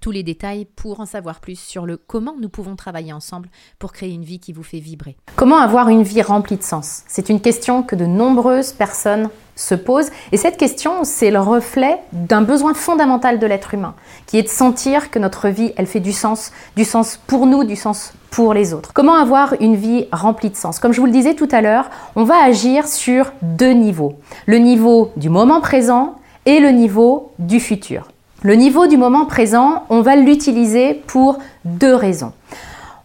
tous les détails pour en savoir plus sur le comment nous pouvons travailler ensemble pour créer une vie qui vous fait vibrer. Comment avoir une vie remplie de sens? C'est une question que de nombreuses personnes se posent et cette question, c'est le reflet d'un besoin fondamental de l'être humain, qui est de sentir que notre vie, elle fait du sens, du sens pour nous, du sens pour les autres. Comment avoir une vie remplie de sens? Comme je vous le disais tout à l'heure, on va agir sur deux niveaux. Le niveau du moment présent et le niveau du futur. Le niveau du moment présent, on va l'utiliser pour deux raisons.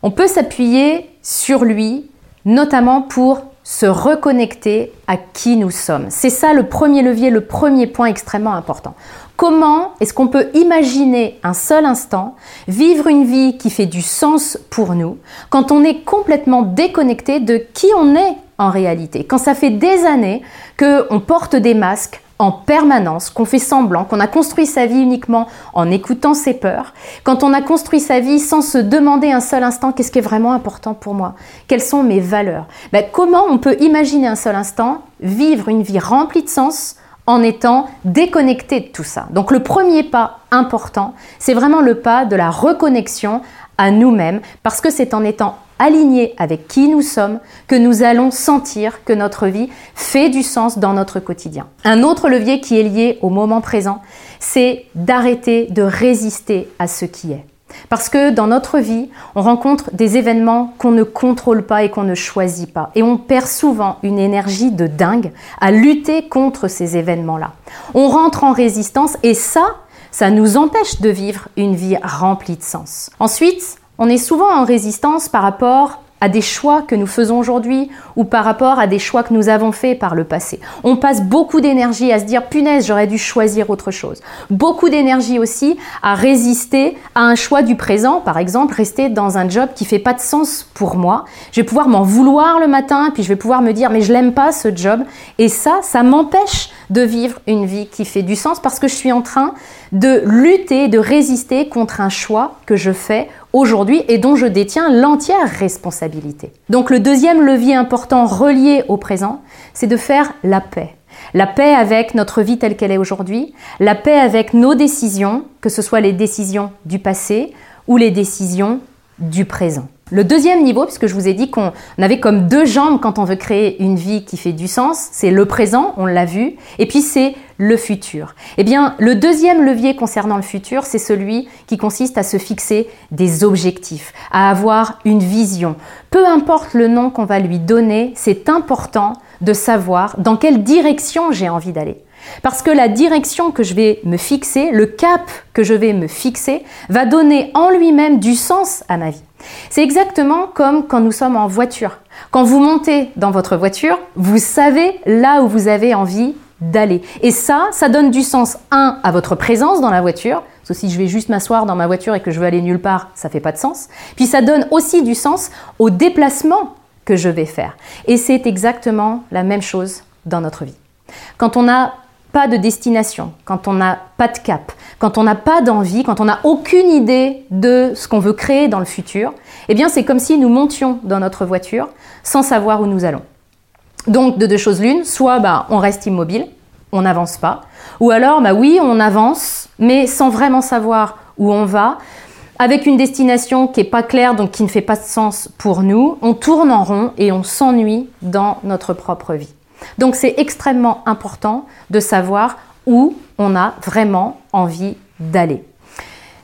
On peut s'appuyer sur lui, notamment pour se reconnecter à qui nous sommes. C'est ça le premier levier, le premier point extrêmement important. Comment est-ce qu'on peut imaginer un seul instant vivre une vie qui fait du sens pour nous quand on est complètement déconnecté de qui on est en réalité? Quand ça fait des années qu'on porte des masques, en permanence, qu'on fait semblant, qu'on a construit sa vie uniquement en écoutant ses peurs, quand on a construit sa vie sans se demander un seul instant qu'est-ce qui est vraiment important pour moi, quelles sont mes valeurs? Ben, comment on peut imaginer un seul instant vivre une vie remplie de sens en étant déconnecté de tout ça? Donc le premier pas important, c'est vraiment le pas de la reconnexion à nous-mêmes, parce que c'est en étant aligné avec qui nous sommes que nous allons sentir que notre vie fait du sens dans notre quotidien. Un autre levier qui est lié au moment présent, c'est d'arrêter de résister à ce qui est. Parce que dans notre vie, on rencontre des événements qu'on ne contrôle pas et qu'on ne choisit pas. Et on perd souvent une énergie de dingue à lutter contre ces événements-là. On rentre en résistance et ça, ça nous empêche de vivre une vie remplie de sens. Ensuite, on est souvent en résistance par rapport à des choix que nous faisons aujourd'hui ou par rapport à des choix que nous avons faits par le passé. On passe beaucoup d'énergie à se dire punaise, j'aurais dû choisir autre chose. Beaucoup d'énergie aussi à résister à un choix du présent, par exemple, rester dans un job qui fait pas de sens pour moi. Je vais pouvoir m'en vouloir le matin, puis je vais pouvoir me dire mais je l'aime pas ce job et ça ça m'empêche de vivre une vie qui fait du sens parce que je suis en train de lutter, de résister contre un choix que je fais aujourd'hui et dont je détiens l'entière responsabilité. Donc le deuxième levier important relié au présent, c'est de faire la paix. La paix avec notre vie telle qu'elle est aujourd'hui, la paix avec nos décisions, que ce soit les décisions du passé ou les décisions du présent. Le deuxième niveau, puisque je vous ai dit qu'on avait comme deux jambes quand on veut créer une vie qui fait du sens, c'est le présent, on l'a vu, et puis c'est le futur. Eh bien, le deuxième levier concernant le futur, c'est celui qui consiste à se fixer des objectifs, à avoir une vision. Peu importe le nom qu'on va lui donner, c'est important de savoir dans quelle direction j'ai envie d'aller. Parce que la direction que je vais me fixer, le cap que je vais me fixer, va donner en lui-même du sens à ma vie. C'est exactement comme quand nous sommes en voiture. Quand vous montez dans votre voiture, vous savez là où vous avez envie d'aller. Et ça, ça donne du sens, un, à votre présence dans la voiture. Parce que si je vais juste m'asseoir dans ma voiture et que je veux aller nulle part, ça fait pas de sens. Puis ça donne aussi du sens au déplacement que je vais faire. Et c'est exactement la même chose dans notre vie. Quand on n'a pas de destination, quand on n'a pas de cap, quand on n'a pas d'envie, quand on n'a aucune idée de ce qu'on veut créer dans le futur, eh bien c'est comme si nous montions dans notre voiture sans savoir où nous allons. Donc de deux choses l'une, soit bah, on reste immobile, on n'avance pas, ou alors bah oui, on avance, mais sans vraiment savoir où on va, avec une destination qui n'est pas claire, donc qui ne fait pas de sens pour nous, on tourne en rond et on s'ennuie dans notre propre vie. Donc c'est extrêmement important de savoir où on a vraiment envie d'aller.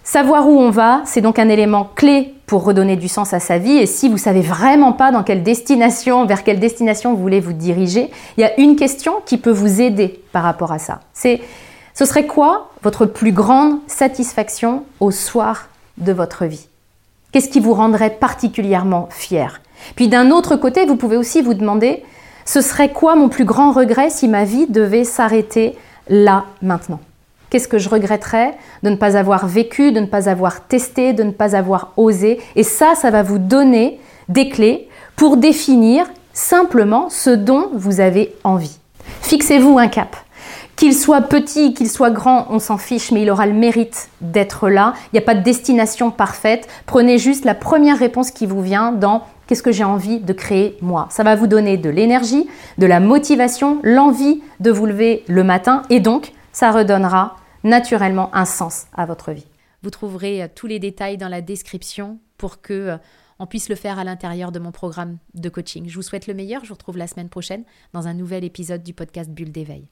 Savoir où on va, c'est donc un élément clé pour redonner du sens à sa vie. Et si vous savez vraiment pas dans quelle destination, vers quelle destination vous voulez vous diriger, il y a une question qui peut vous aider par rapport à ça. C'est ce serait quoi votre plus grande satisfaction au soir de votre vie? Qu'est-ce qui vous rendrait particulièrement fier? Puis d'un autre côté, vous pouvez aussi vous demander ce serait quoi mon plus grand regret si ma vie devait s'arrêter là, maintenant? Qu'est-ce que je regretterais? De ne pas avoir vécu, de ne pas avoir testé, de ne pas avoir osé Et ça, ça va vous donner des clés pour définir simplement ce dont vous avez envie. Fixez-vous un cap. Qu'il soit petit, qu'il soit grand, on s'en fiche, mais il aura le mérite d'être là. Il n'y a pas de destination parfaite. Prenez juste la première réponse qui vous vient dans qu'est-ce que j'ai envie de créer moi? Ça va vous donner de l'énergie, de la motivation, l'envie de vous lever le matin et donc ça redonnera naturellement un sens à votre vie. Vous trouverez euh, tous les détails dans la description pour que euh, on puisse le faire à l'intérieur de mon programme de coaching. Je vous souhaite le meilleur. Je vous retrouve la semaine prochaine dans un nouvel épisode du podcast Bulle d'éveil.